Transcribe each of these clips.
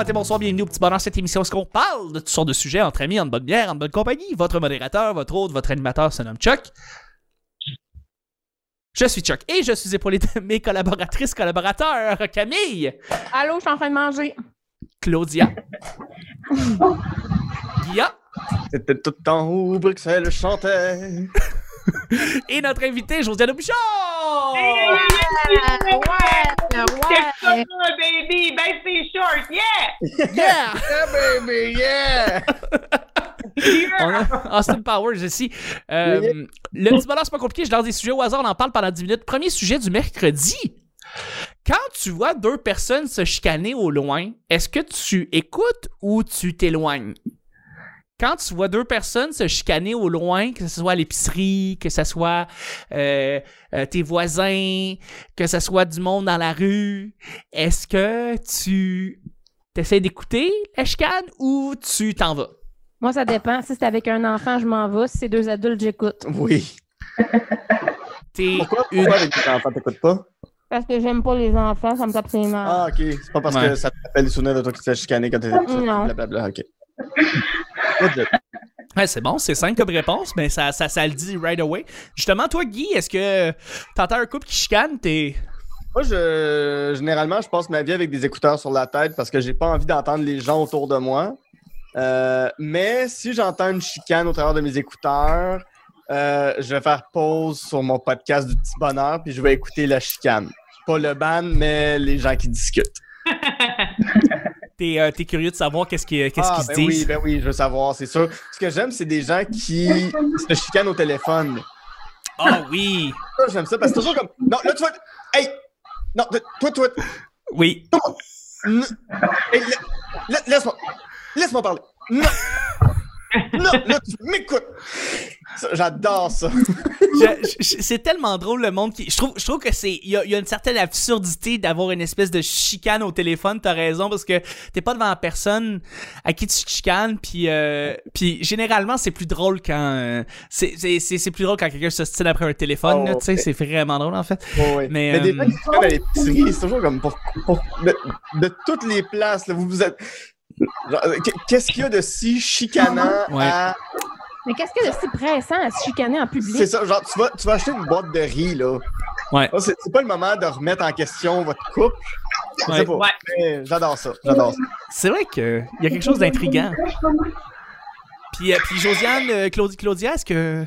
matin, bonsoir, bienvenue au petit bonheur cette émission. Est-ce qu'on parle de toutes sortes de sujets entre amis, en bonne bière, en bonne compagnie? Votre modérateur, votre hôte, votre animateur se nomme Chuck. Je suis Chuck et je suis épaulé de mes collaboratrices, collaborateurs, Camille, Allô, je suis en train de manger. Claudia, Guilla C'était tout le temps où Bruxelles chantait. et notre invité, Josiane Bouchard! Baby! Yeah! Yeah! Yeah, baby, yeah! A Austin Powers ici. Euh, le petit bonheur, c'est pas compliqué. Je lance des sujets au hasard, on en parle pendant 10 minutes. Premier sujet du mercredi. Quand tu vois deux personnes se chicaner au loin, est-ce que tu écoutes ou tu t'éloignes? Quand tu vois deux personnes se chicaner au loin, que ce soit à l'épicerie, que ce soit euh, euh, tes voisins, que ce soit du monde dans la rue, est-ce que tu essaies d'écouter la chicane ou tu t'en vas? Moi, ça dépend. Si c'est avec un enfant, je m'en vais. Si c'est deux adultes, j'écoute. Oui. T'es Pourquoi, une- pourquoi avec tes enfants, t'écoutes pas? Parce que j'aime pas les enfants, ça me tape ses nerfs. Ah, ok. C'est pas parce Ouais. que ça te rappelle les souvenirs de toi qui t'es chicané quand t'étais petit. Non. Blablabla, ok. Ouais, c'est bon, c'est simple comme réponse, mais ça, ça, ça le dit right away. Justement, toi, Guy, est-ce que t'entends un couple qui chicane, t'es. Moi, je, généralement, je passe ma vie avec des écouteurs sur la tête parce que j'ai pas envie d'entendre les gens autour de moi. Euh, mais si j'entends une chicane au travers de mes écouteurs, euh, je vais faire pause sur mon podcast du petit bonheur puis je vais écouter la chicane. Pas le ban, mais les gens qui discutent. T'es, euh, curieux de savoir qu'est-ce qu'ils Ah, qu'ils se ben disent. Oui, ben oui, je veux savoir, c'est sûr. Ce que j'aime, c'est des gens qui se chicanent au téléphone. Ah oui! Ça, j'aime ça parce que c'est toujours comme. Non, là, tu vas. Hey! Non, toi, toi. Oui. laisse-moi. Laisse-moi parler. Non! Non, là, tu m'écoutes! J'adore ça. C'est tellement drôle le monde qui. Je trouve, je trouve que c'est. Il y a, il y a une certaine absurdité d'avoir une espèce de chicane au téléphone, t'as raison, parce que t'es pas devant la personne à qui tu chicanes, puis, euh, puis généralement, c'est plus drôle quand. euh, c'est, plus drôle quand quelqu'un se style après un téléphone, Oh, là, tu sais, ouais. c'est vraiment drôle en fait. Ouais, ouais. Mais, Mais, des euh, à l'épicerie, c'est toujours comme pour. pour- de, de toutes les places, là, vous vous êtes. Genre, euh, Qu'est-ce qu'il y a de si chicanant Ouais. à. Mais qu'est-ce que c'est pressant à se chicaner en public? C'est ça, genre, tu vas, tu vas acheter une boîte de riz, là. Ouais. C'est pas le moment de remettre en question votre couple. Je Ouais. J'adore ça, j'adore ça. C'est vrai qu'il y a quelque chose d'intriguant. Puis, euh, puis Josiane, euh, Claudie, Claudia, est-ce que.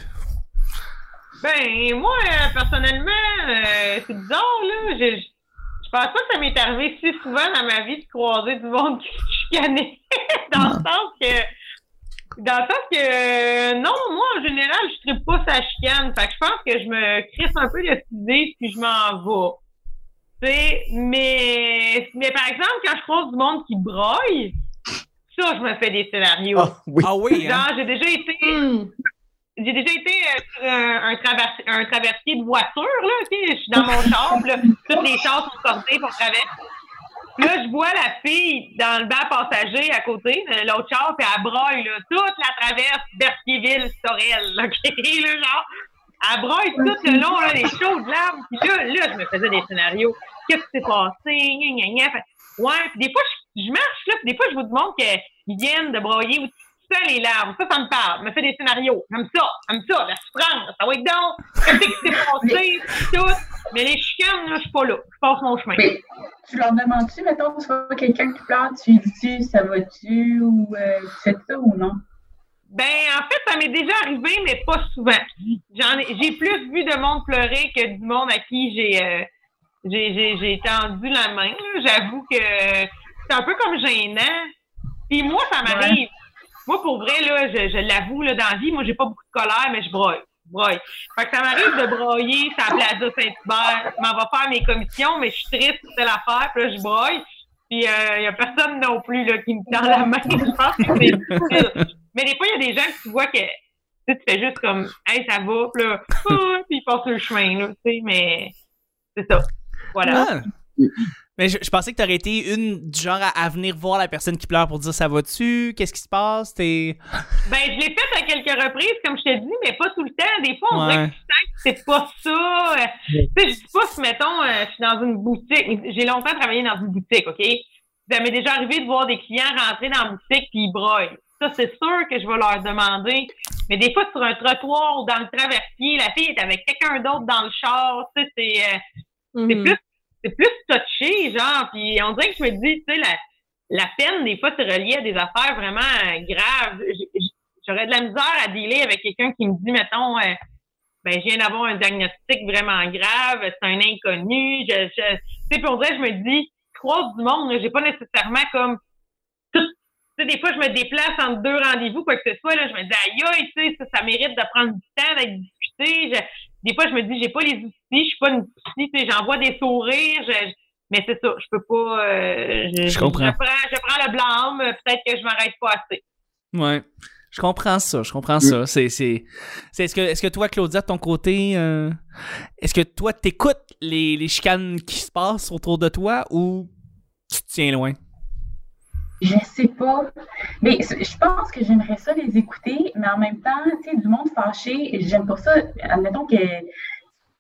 Ben, moi, personnellement, euh, c'est bizarre, là. Je, je, je pense pas que ça m'est arrivé si souvent dans ma vie de croiser du monde qui dans le sens que. Dans le sens que, euh, non, moi, en général, je ne pas sa chicane. Fait que je pense que je me crisse un peu de cette idée puis je m'en vais. Tu sais, mais, mais par exemple, quand je croise du monde qui broille, ça, je me fais des scénarios. Ah, oui. Ah oui, hein? Genre, j'ai déjà été Hmm. j'ai déjà été euh, sur un, un, traversi- un traversier de voiture, là? Je suis dans mon char, là, toutes les chars sont cordés pour traverser. Là, je vois la fille dans le banc passager à côté, de l'autre char, puis elle broille, là, toute la traverse Berthierville-Sorel, ok? Là, genre, elle broille tout le long, là, les chaudes larmes. Puis là, là, je me faisais des scénarios. Qu'est-ce qui s'est passé? Gna, gna, gna. Ouais, puis des fois, je, je marche, là, puis des fois, je vous demande qu'ils viennent de broyer ou ça, les larmes. Ça, ça me parle. me fait des scénarios. J'aime ça. J'aime ça. La souffrance. Ça va être donc. Qu'est-ce qui s'est passé? Tout. Mais les chicanes, là, je suis pas là. Je passe mon chemin. Mais tu leur demandes-tu, mettons, tu vois quelqu'un qui pleure, tu lui dis-tu, ça va-tu, ou euh, tu fais ça ou non? Ben, en fait, ça m'est déjà arrivé, mais pas souvent. J'en ai, j'ai plus vu de monde pleurer que du monde à qui j'ai, euh, j'ai, j'ai, j'ai tendu la main. là. J'avoue que c'est un peu comme gênant. Puis moi, ça m'arrive. Moi, pour vrai, là, je, je l'avoue, là, dans la vie, moi, j'ai pas beaucoup de colère, mais je broille. Broille. Fait que ça m'arrive de broyer sur la Plaza Saint-Hubert. M'en vais faire mes commissions, mais je suis triste, c'est l'affaire, puis là, je broille. Puis il n'y a personne non plus là, qui me tend la main. Je pense que c'est. Mais des fois, il y a des gens que tu vois que tu fais juste comme Hey, ça va, puis là, puis ils passent le chemin, là, tu sais, mais c'est ça. Voilà. Ah. Mais je, je pensais que t'aurais été une du genre à, à venir voir la personne qui pleure pour dire ça va-tu, qu'est-ce qui se passe, t'es. Ben, je l'ai fait à quelques reprises, comme je t'ai dit, mais pas tout le temps. Des fois, on Ouais. dirait que tu sens que c'est pas ça. Tu sais, je dis pas si, mettons, euh, je suis dans une boutique. J'ai longtemps travaillé dans une boutique, OK? Ça m'est déjà arrivé de voir des clients rentrer dans la boutique puis ils broient. Ça, c'est sûr que je vais leur demander. Mais des fois, sur un trottoir ou dans le traversier, la fille est avec quelqu'un d'autre dans le char. Tu sais, c'est, euh, c'est Mhm. plus, c'est plus touché, genre. Puis on dirait que je me dis, tu sais, la, la peine, des fois, c'est relié à des affaires vraiment euh, graves. J'aurais de la misère à dealer avec quelqu'un qui me dit, mettons, euh, ben, je viens d'avoir un diagnostic vraiment grave, c'est un inconnu. Je, tu sais, puis on dirait, je me dis, croise du monde, j'ai pas nécessairement comme. Tu sais, des fois, je me déplace entre deux rendez-vous, quoi que ce soit, là, je me dis, aïe, tu sais, ça, ça mérite de prendre du temps, d'être discuté. Je- des fois, je me dis, j'ai pas les outils, je suis pas une psy, tu sais, j'envoie des sourires, je- mais c'est ça, je peux pas. euh, je, Je comprends. Je prends, je prends le blâme, peut-être que je m'arrête pas assez. Ouais. Je comprends ça, je comprends ça. C'est, c'est, c'est, est-ce que, est-ce que toi, Claudia, de ton côté, euh, est-ce que toi, t'écoutes les, les chicanes qui se passent autour de toi ou tu te tiens loin? Je sais pas. Mais je pense que j'aimerais ça les écouter, mais en même temps, tu sais, du monde fâché, j'aime pas ça. Admettons que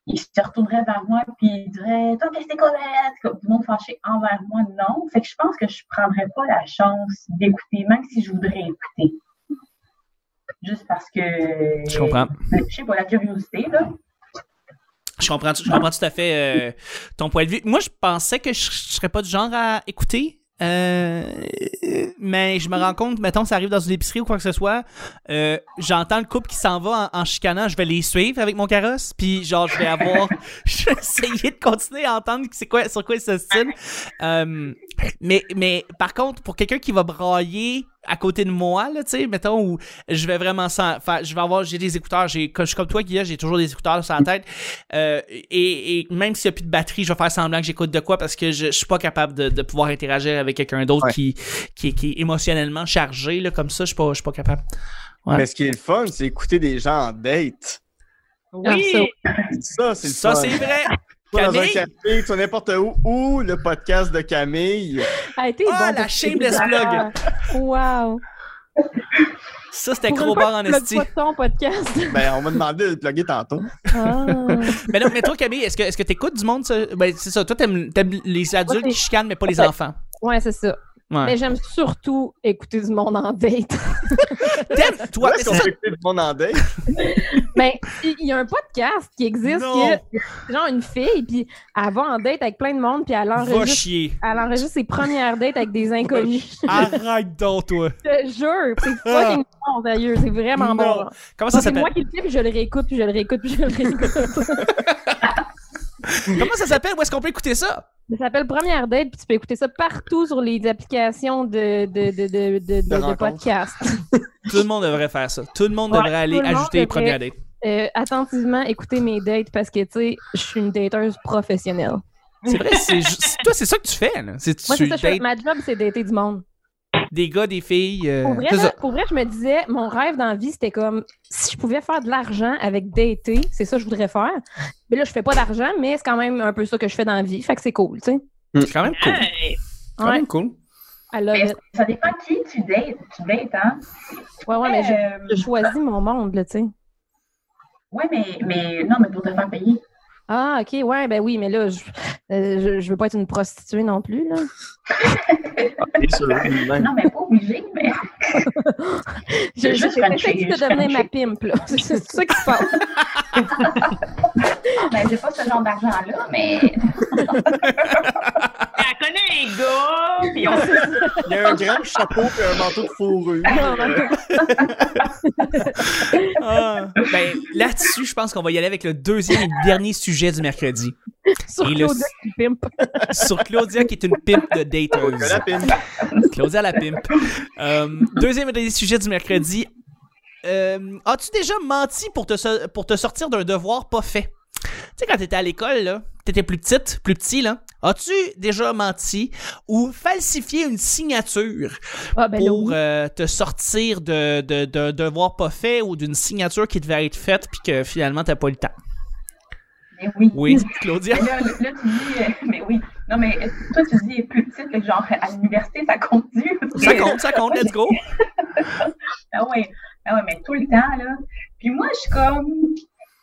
il se retournerait vers moi puis il dirait Toi, qu'est-ce que c'est quoi Du monde fâché envers moi, non. Fait que je pense que je prendrais pas la chance d'écouter, même si je voudrais écouter. Juste parce que. Je comprends. Je sais pas, la curiosité, là. Je comprends, je comprends tout à fait euh, ton point de vue. Moi, je pensais que je, je serais pas du genre à écouter. euh, mais je me rends compte, mettons, ça arrive dans une épicerie ou quoi que ce soit, euh, j'entends le couple qui s'en va en, en chicanant, je vais les suivre avec mon carrosse, puis genre, je vais avoir, je vais essayer de continuer à entendre c'est quoi, sur quoi ils s'ostinent. Euh, mais, mais par contre, pour quelqu'un qui va brailler à côté de moi, là, tu sais, mettons, où je vais vraiment sans, enfin, je vais avoir, j'ai des écouteurs, j'ai, comme je suis comme toi, Guilla, j'ai toujours des écouteurs sur la tête, euh, et, et même s'il n'y a plus de batterie, je vais faire semblant que j'écoute de quoi parce que je, je suis pas capable de, de pouvoir interagir avec quelqu'un d'autre Ouais. qui, qui, qui est émotionnellement chargé, là, comme ça, je suis pas, je suis pas capable. Ouais. Mais ce qui est le fun, c'est écouter des gens en date. Oui, Ça, c'est le Ça, c'est vrai! Dans un café, tu n'importe où, ou le podcast de Camille. A été Ah, bon la shameless plug. Wow. Ça, c'était gros bar en tu esti. ton podcast. Ben, on m'a demandé de le plugger tantôt. Ah. Mais non, mais toi, Camille, est-ce que, est-ce que t'écoutes du monde, ça? Ben, c'est ça. Toi, t'aimes, les adultes Ouais, qui chicanent, mais pas les enfants. Ouais, c'est ça. Ouais. Mais j'aime surtout écouter du monde en date. T'aimes, toi, Où est-ce qu'on c'est ça. écouter du monde en date? Ben, il y a un podcast qui existe Non. que c'est genre une fille, puis elle va en date avec plein de monde, puis elle Va enregistre, chier. elle enregistre ses premières dates avec des inconnus. Arrête donc, toi. Je te jure, c'est fucking bon, sérieux, c'est vraiment Non. bon. Comment ça c'est s'appelle? moi qui le fais, puis je le réécoute, puis je le réécoute, puis je le réécoute. Comment ça s'appelle? Où est-ce qu'on peut écouter ça? Ça s'appelle Première Date, puis tu peux écouter ça partout sur les applications de, de, de, de, de, de- de rencontres. podcast. Tout le monde devrait faire ça. Tout le monde Ouais, devrait aller le ajouter les devrait. premières dates. Euh, attentivement, écoutez mes dates parce que, tu sais, je suis une dateuse professionnelle. C'est vrai, c'est toi, c'est ça que tu fais, là. C'est Moi, tu c'est ça, je fais- ma job, c'est dater du monde. Des gars, des filles. euh, Pour vrai, là, pour vrai, je me disais, mon rêve dans la vie, c'était comme si je pouvais faire de l'argent avec dater, c'est ça que je voudrais faire. Mais là, je fais pas d'argent, mais c'est quand même un peu ça que je fais dans la vie. Fait que c'est cool, tu sais. C'est quand même cool. Hey, Quand Ouais, même cool. I love Mais it. ça dépend qui tu dates. Tu dates, hein? Ouais, ouais, mais je, Euh, je choisis mon monde, là, tu sais. Ouais, mais, mais non, mais pour te faire payer. Ah, ok, ouais, ben oui, mais là, je, euh, je, je veux pas être une prostituée non plus, là. Non, mais pas obligé, mais. Je, je, Juste Frenchie, de devenir ma pimp, là. C'est c'est ça qui se passe. Ben, j'ai pas ce genre d'argent-là, mais. Gars, puis on Il y a un grand chapeau et un manteau de fourrure. Ah. Ben, là-dessus, je pense qu'on va y aller avec le deuxième et dernier sujet du mercredi. Sur Et le- Claudia qui pimp. Sur Claudia, qui est une pimp de dateuse. la pine. Claudia la pimp. Euh, deuxième et dernier sujet du mercredi. Euh, As-tu déjà menti pour te, so- pour te sortir d'un devoir pas fait? Tu sais, quand t'étais à l'école, là, t'étais plus petite, plus petit, là, as-tu déjà menti ou falsifié une signature Ah, ben pour oui. euh, te sortir de, de, d'un devoir pas fait ou d'une signature qui devait être faite puis que finalement t'as pas eu le temps? Mais oui. Oui, Claudia? Mais là, là, tu dis. euh, mais oui. Non, mais euh, toi, tu dis plus petite, que genre à l'université, ça compte-tu? Ça compte, ça compte, let's go! Ah ouais. Ah ouais, mais tout le temps, là. Puis moi, je suis comme.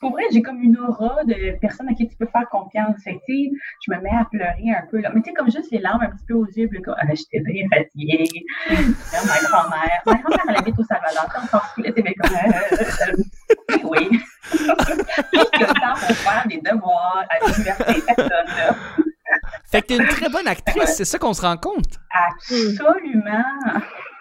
Pour vrai, j'ai comme une aura de personne à qui tu peux faire confiance. Fait que, tu sais, je me mets à pleurer un peu, là. Mais tu sais, comme juste les larmes un petit peu aux yeux, puis là, comme, ah, j'étais bien fatiguée. Là, ma grand-mère, ma grand-mère, elle habite au Salvador, s'en fout, là, tu comme, euh, euh, oui. Juste le temps pour faire des devoirs à l'université, personne, là. Fait que t'es une très bonne actrice, c'est ça qu'on se rend compte? Absolument.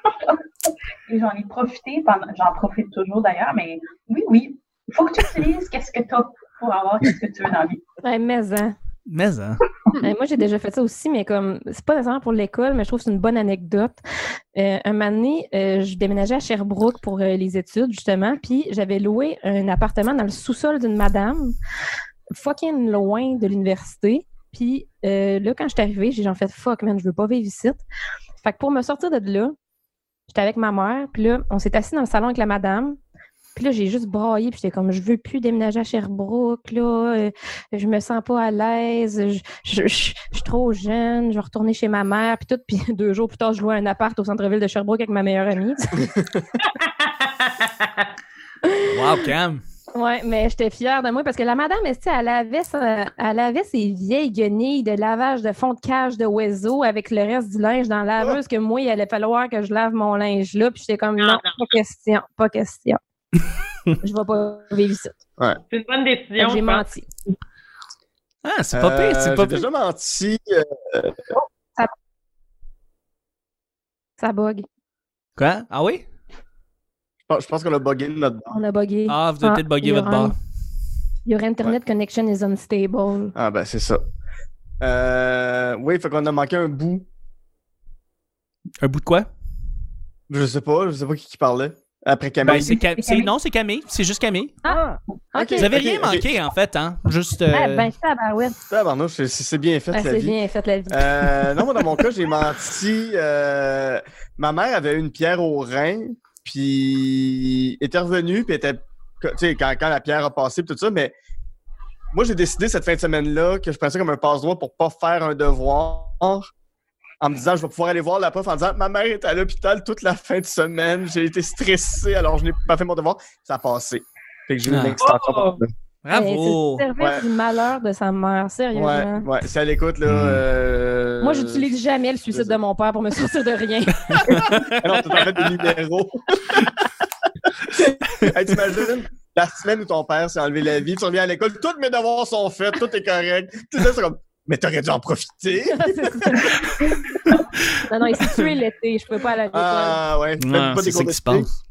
Et j'en ai profité pendant, j'en profite toujours d'ailleurs, mais oui, oui, il faut que tu utilises qu'est-ce que tu as pour avoir ce que tu veux dans la vie. Ouais, mais, hein. Mais, hein. Moi, j'ai déjà fait ça aussi, mais comme, c'est pas nécessairement pour l'école, mais je trouve que c'est une bonne anecdote. Euh, un moment donné, euh, je déménageais à Sherbrooke pour euh, les études, justement, puis j'avais loué un appartement dans le sous-sol d'une madame, fucking loin de l'université. Puis euh, là, quand je suis arrivée, j'ai genre fait fuck, man, je veux pas vivre ici. Fait que pour me sortir de là, j'étais avec ma mère, puis là, on s'est assis dans le salon avec la madame. Puis là, j'ai juste braillé, puis j'étais comme, je veux plus déménager à Sherbrooke, là, euh, je me sens pas à l'aise, je, je- je- je suis trop jeune, je vais retourner chez ma mère, puis tout. Puis deux jours plus tard, je louais un appart au centre-ville de Sherbrooke avec ma meilleure amie. Wow, Cam. Ouais, mais j'étais fière de moi parce que la madame, elle, elle avait, sa- elle avait ses vieilles guenilles de lavage de fond de cage de oiseau avec le reste du linge dans la laveuse que moi, il allait falloir que je lave mon linge là. Puis j'étais comme, Non, non, non. pas question, pas question. je vais pas vivre ici. C'est une bonne décision. J'ai menti. Ah, c'est pas pire, c'est Euh, pas J'ai déjà menti. euh, Ça bug. Quoi? Ah oui? je pense- qu'on a bugué notre bar. On a bugué. Ah, vous avez Ah, peut-être bugué votre bar. Your internet connection is unstable. Ah, ben, c'est ça. Euh, oui, fait qu'on a manqué un bout. Un bout de quoi? Je sais pas, je sais pas qui, qui parlait. Après Camille. Ben, c'est Cam- c'est c'est- Camille. Non, c'est Camille. C'est juste Camille. Ah, OK. Ok. Vous avez rien manqué, en fait, hein? Juste. euh, Ah, ben, tabarouette. Tabarnouche, c'est- c'est bien fait, Ah, la c'est vie. bien fait la vie. Euh, non, moi, dans mon cas, j'ai menti. euh, ma mère avait une pierre au rein, puis était revenue, puis était. Tu sais, quand, quand la pierre a passé, puis tout ça, mais moi, j'ai décidé cette fin de semaine-là que je prenais ça comme un passe-droit pour pas faire un devoir. En me disant, je vais pouvoir aller voir la prof en disant, ma mère est à l'hôpital toute la fin de semaine, j'ai été stressé, alors je n'ai pas fait mon devoir. Ça a passé. Fait que j'ai eu Ah. une extension. Oh! Bravo! C'est service Ouais. du malheur de sa mère, Ouais, sérieusement. ouais, c'est à l'écoute, là. Hmm. euh, Moi, j'utilise jamais le suicide de mon père pour me sortir de rien. Non, t'as en fait des numéros. hey, t'imagines la semaine où ton père s'est enlevé la vie, tu reviens à l'école, tous mes devoirs sont faits, tout est correct. Tout ça, c'est comme, mais t'aurais dû en profiter. Non, non, il s'est tué l'été. Je pouvais pas aller à l'école. Ah ouais, tu fais Ah, pas c'est des ça qui se passe.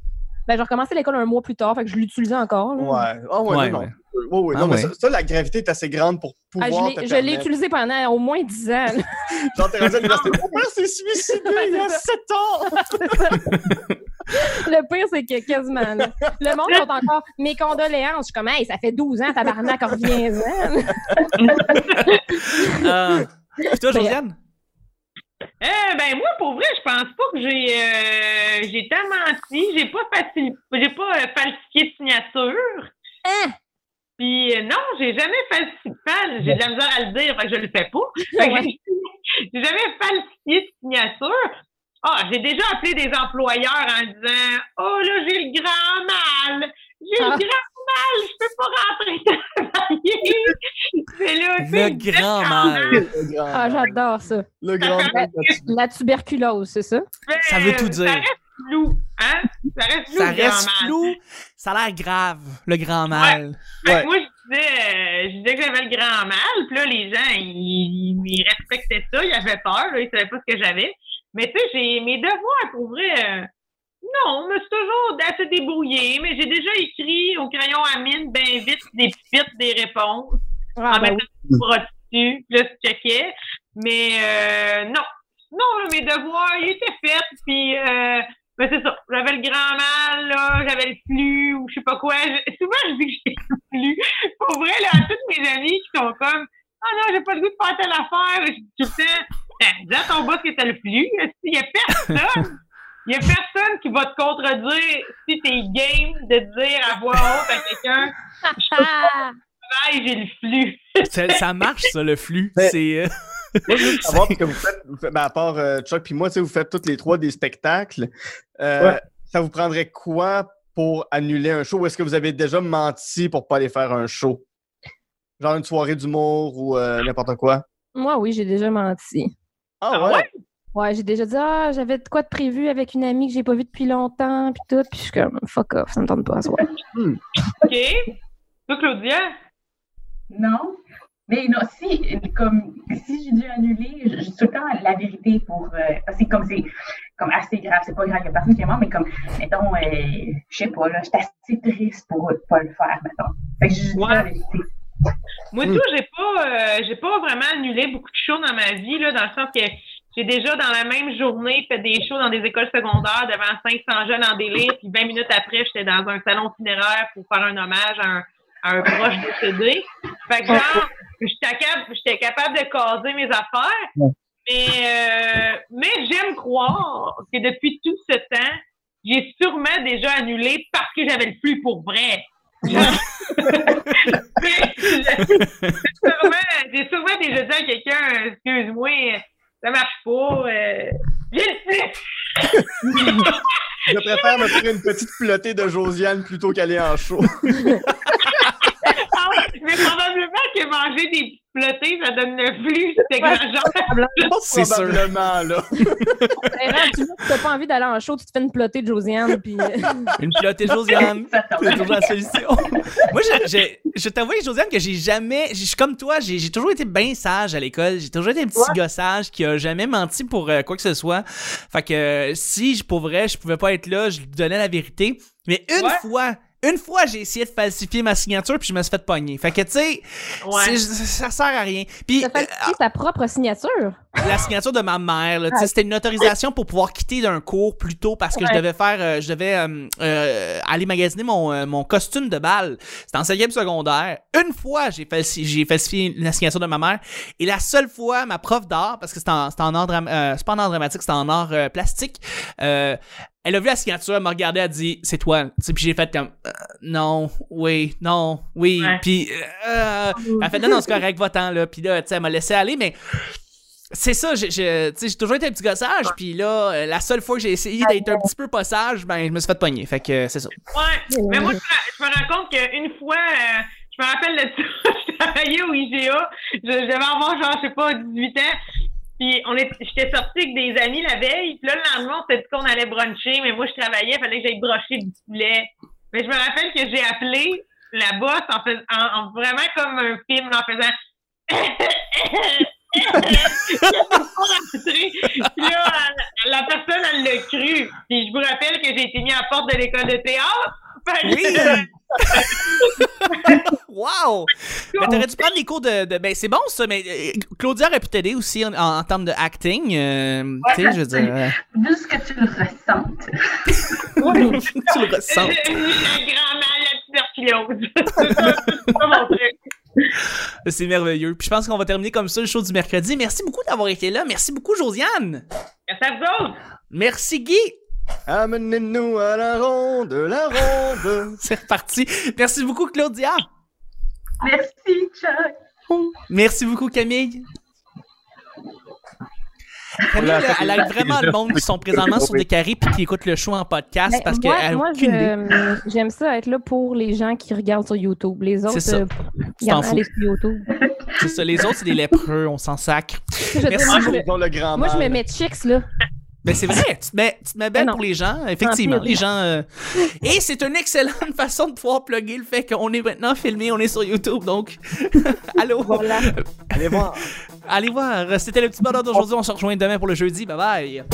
Ben, j'ai recommencé l'école un mois plus tard, fait que je l'utilisais encore. là. Ouais. Ah ouais, Ouais, non, ouais. non. Ouais, Ah non, mais ouais. ça, ça, la gravité est assez grande pour Ah, pouvoir je l'ai- je l'ai permettre. utilisé pendant au moins 10 ans. Genre, t'es rendu à l'université. Mon père s'est suicidé il y a C'est 7 ans! Le pire, c'est que quasiment. là, le monde sont encore mes condoléances. Je suis comme, hey, ça fait 12 ans, tabarnak, reviens-en. Ah. Puis toi, Josiane? Euh, ben moi, pour vrai, je pense pas que j'ai euh, j'ai tant menti. J'ai pas facil... j'ai pas euh, falsifié de signature. Hein? Puis euh, non, j'ai jamais falsifié. fal- J'ai de la misère à le dire, fait que je le fais pas. J'ai jamais falsifié de signature. Ah, j'ai déjà appelé des employeurs en disant Oh là, j'ai le grand mal! J'ai Ah. le grand mal, je peux pas rentrer travailler! C'est là, Le grand mal. Le grand Ah, j'adore ça. Le grand mal. La tuberculose, c'est ça? Mais, Ça veut tout dire. Ça reste flou, hein? Ça reste flou, Ça le grand reste mal. flou. Ça a l'air grave, le grand mal. Ouais. moi, je disais, euh, je disais que j'avais le grand mal, puis là, les gens, ils, ils respectaient ça, ils avaient peur, là, ils savaient pas ce que j'avais. Mais tu sais, j'ai mes devoirs, pour vrai, euh, non, je me suis toujours assez débrouillée, mais j'ai déjà écrit au crayon à mine, bien vite, des petites des réponses, Ah, en ben mettant du bras dessus, là, je checkais. Mais euh, non, non, là, mes devoirs, ils étaient faits, puis euh, ben c'est ça. J'avais le grand mal, là, j'avais le flux, ou je sais pas quoi. Je- souvent, je dis que j'ai le flux. Pour vrai, là, à toutes mes amies qui sont comme Ah non, j'ai pas le goût de faire telle affaire, je dis tout le temps, ben, dis à ton boss que t'as le flux. Il y a personne. Il y a personne qui va te contredire si t'es game de dire à voix haute à quelqu'un Ah! J'ai le flux. Ça, ça marche, ça, le flux. Mais- C'est. euh, Moi, je veux savoir parce que vous faites, vous faites- ben, à part euh, Chuck puis moi, tu sais, vous faites toutes les trois des spectacles. Euh, Ouais. Ça vous prendrait quoi pour annuler un show? Ou est-ce que vous avez déjà menti pour pas aller faire un show? Genre une soirée d'humour ou euh, n'importe quoi? Moi, oui, j'ai déjà menti. Ah, Ah ouais? Ouais, j'ai déjà dit, ah, j'avais de quoi de prévu avec une amie que j'ai pas vue depuis longtemps, puis tout, puis je suis comme, fuck off, ça me tente pas à soir. OK. Toi, Claudia? Non. Mais non, si, comme, si j'ai dû annuler, je, tout le temps la vérité pour. euh, parce que comme c'est comme assez grave, c'est pas grave, il y a personne qui est mort, mais comme, mettons, euh, je sais pas, là, j'étais assez triste pour pas le faire, mettons. Fait que je dis Ouais. la vérité. Moi, Hmm. tout, j'ai pas, euh, j'ai pas vraiment annulé beaucoup de shows dans ma vie, là, dans le sens que j'ai déjà, dans la même journée, fait des shows dans des écoles secondaires devant 500 jeunes en délire, puis 20 minutes après, j'étais dans un salon funéraire pour faire un hommage à un, à un proche décédé. Fait que genre, j'étais capable, j'étais capable de caser mes affaires, mais, euh, mais j'aime croire que depuis tout ce temps, j'ai sûrement déjà annulé parce que j'avais le flux pour vrai. J'ai sûrement déjà dit à quelqu'un, excuse-moi, ça marche pas. euh. Je préfère me faire une petite flottée de Josiane plutôt qu'aller en show. Ah ouais, mais probablement que manger des flottés, ça donne le flux. C'est grand genre. C'est sûr. Probablement, là. Là, t'as pas envie d'aller en show, tu te fais une plotée de Josiane, puis Une pilote et Josiane. C'est toujours la solution. Moi, je, je, je t'avoue, Josiane, que j'ai jamais. Je suis comme toi, j'ai toujours été bien sage à l'école. J'ai toujours été un petit Ouais. gossage qui a jamais menti pour euh, quoi que ce soit. Fait que euh, si, je- pour vrai, je pouvais pas être là, je lui donnais la vérité. Mais une Ouais. fois. Une fois, j'ai essayé de falsifier ma signature puis je me suis fait pogner. Fait que, tu sais, Ouais. ça sert à rien. Puis, t'as falsifié ta propre signature? la signature de ma mère. C'était une autorisation pour pouvoir quitter d'un cours plus tôt parce que je devais faire, euh, je devais euh, euh, aller magasiner mon, euh, mon costume de bal. C'était en cinquième secondaire. Une fois, j'ai falsifié, la signature de ma mère. Et la seule fois, ma prof d'art, parce que c'était en, en art euh, c'est pas en art dramatique, c'était en art euh, plastique. Elle a vu la signature, elle m'a regardé, elle a dit c'est toi. Puis j'ai fait comme euh, non, oui, non, oui. Ouais. Puis euh, elle a fait non, non, c'est correct, va-t'en là. Puis là, tu sais, elle m'a laissé aller, mais c'est ça, j'ai- toujours été un petit gossage, puis là, euh, la seule fois que j'ai essayé d'être un petit peu possage, ben, je me suis fait pogner. Fait que euh, c'est ça. Ouais. Mais moi, je me, je me rends compte qu'une fois, euh, je me rappelle de ça, je travaillais au IGA, devais avoir genre, je sais pas, 18 ans. Puis on est, j'étais sortie avec des amis la veille, puis là, le lendemain, on s'est dit qu'on allait bruncher, mais moi, je travaillais, il fallait que j'aille brocher du poulet. Mais je me rappelle que j'ai appelé la boss en, fais- en, en vraiment comme un film, en faisant Puis là, la, personne, elle l'a cru. Puis je vous rappelle que j'ai été mis à la porte de l'école de théâtre. Wow! Mais t'aurais dû prendre les cours de. de- ben, c'est bon ça, mais euh, Claudia aurait pu t'aider aussi en, en, en termes de acting. euh, tu sais, je veux dire. euh, Juste que tu le ressentes. tu le ressens. la grand-mère, la tuberculose. C'est merveilleux. Puis je pense qu'on va terminer comme ça le show du mercredi. Merci beaucoup d'avoir été là. Merci beaucoup, Josiane. Merci à vous autres. Merci, Guy. Amenez-nous à la ronde, la ronde. C'est reparti. Merci beaucoup, Claudia. Merci, Chuck. Merci beaucoup, Camille. Camille, elle aide vraiment le monde qui sont présentement sur des carrés puis qui écoutent le show en podcast parce moi, a moi, j'aime ça être là pour les gens qui regardent sur YouTube. Les autres, C'est ça. euh, sur YouTube. C'est ça. Les autres, c'est des lépreux. On s'en sacre. Je Merci moi, je me- le grand moi, je me mets chicks, là. Ben c'est vrai, tu te mets, tu te mets belle non. pour les gens, effectivement. Les gens. euh, Et c'est une excellente façon de pouvoir plugger le fait qu'on est maintenant filmé, on est sur YouTube, donc. Allô? Voilà. Allez voir. Allez voir. C'était le petit bonheur d'aujourd'hui. On se rejoint demain pour le jeudi. Bye bye.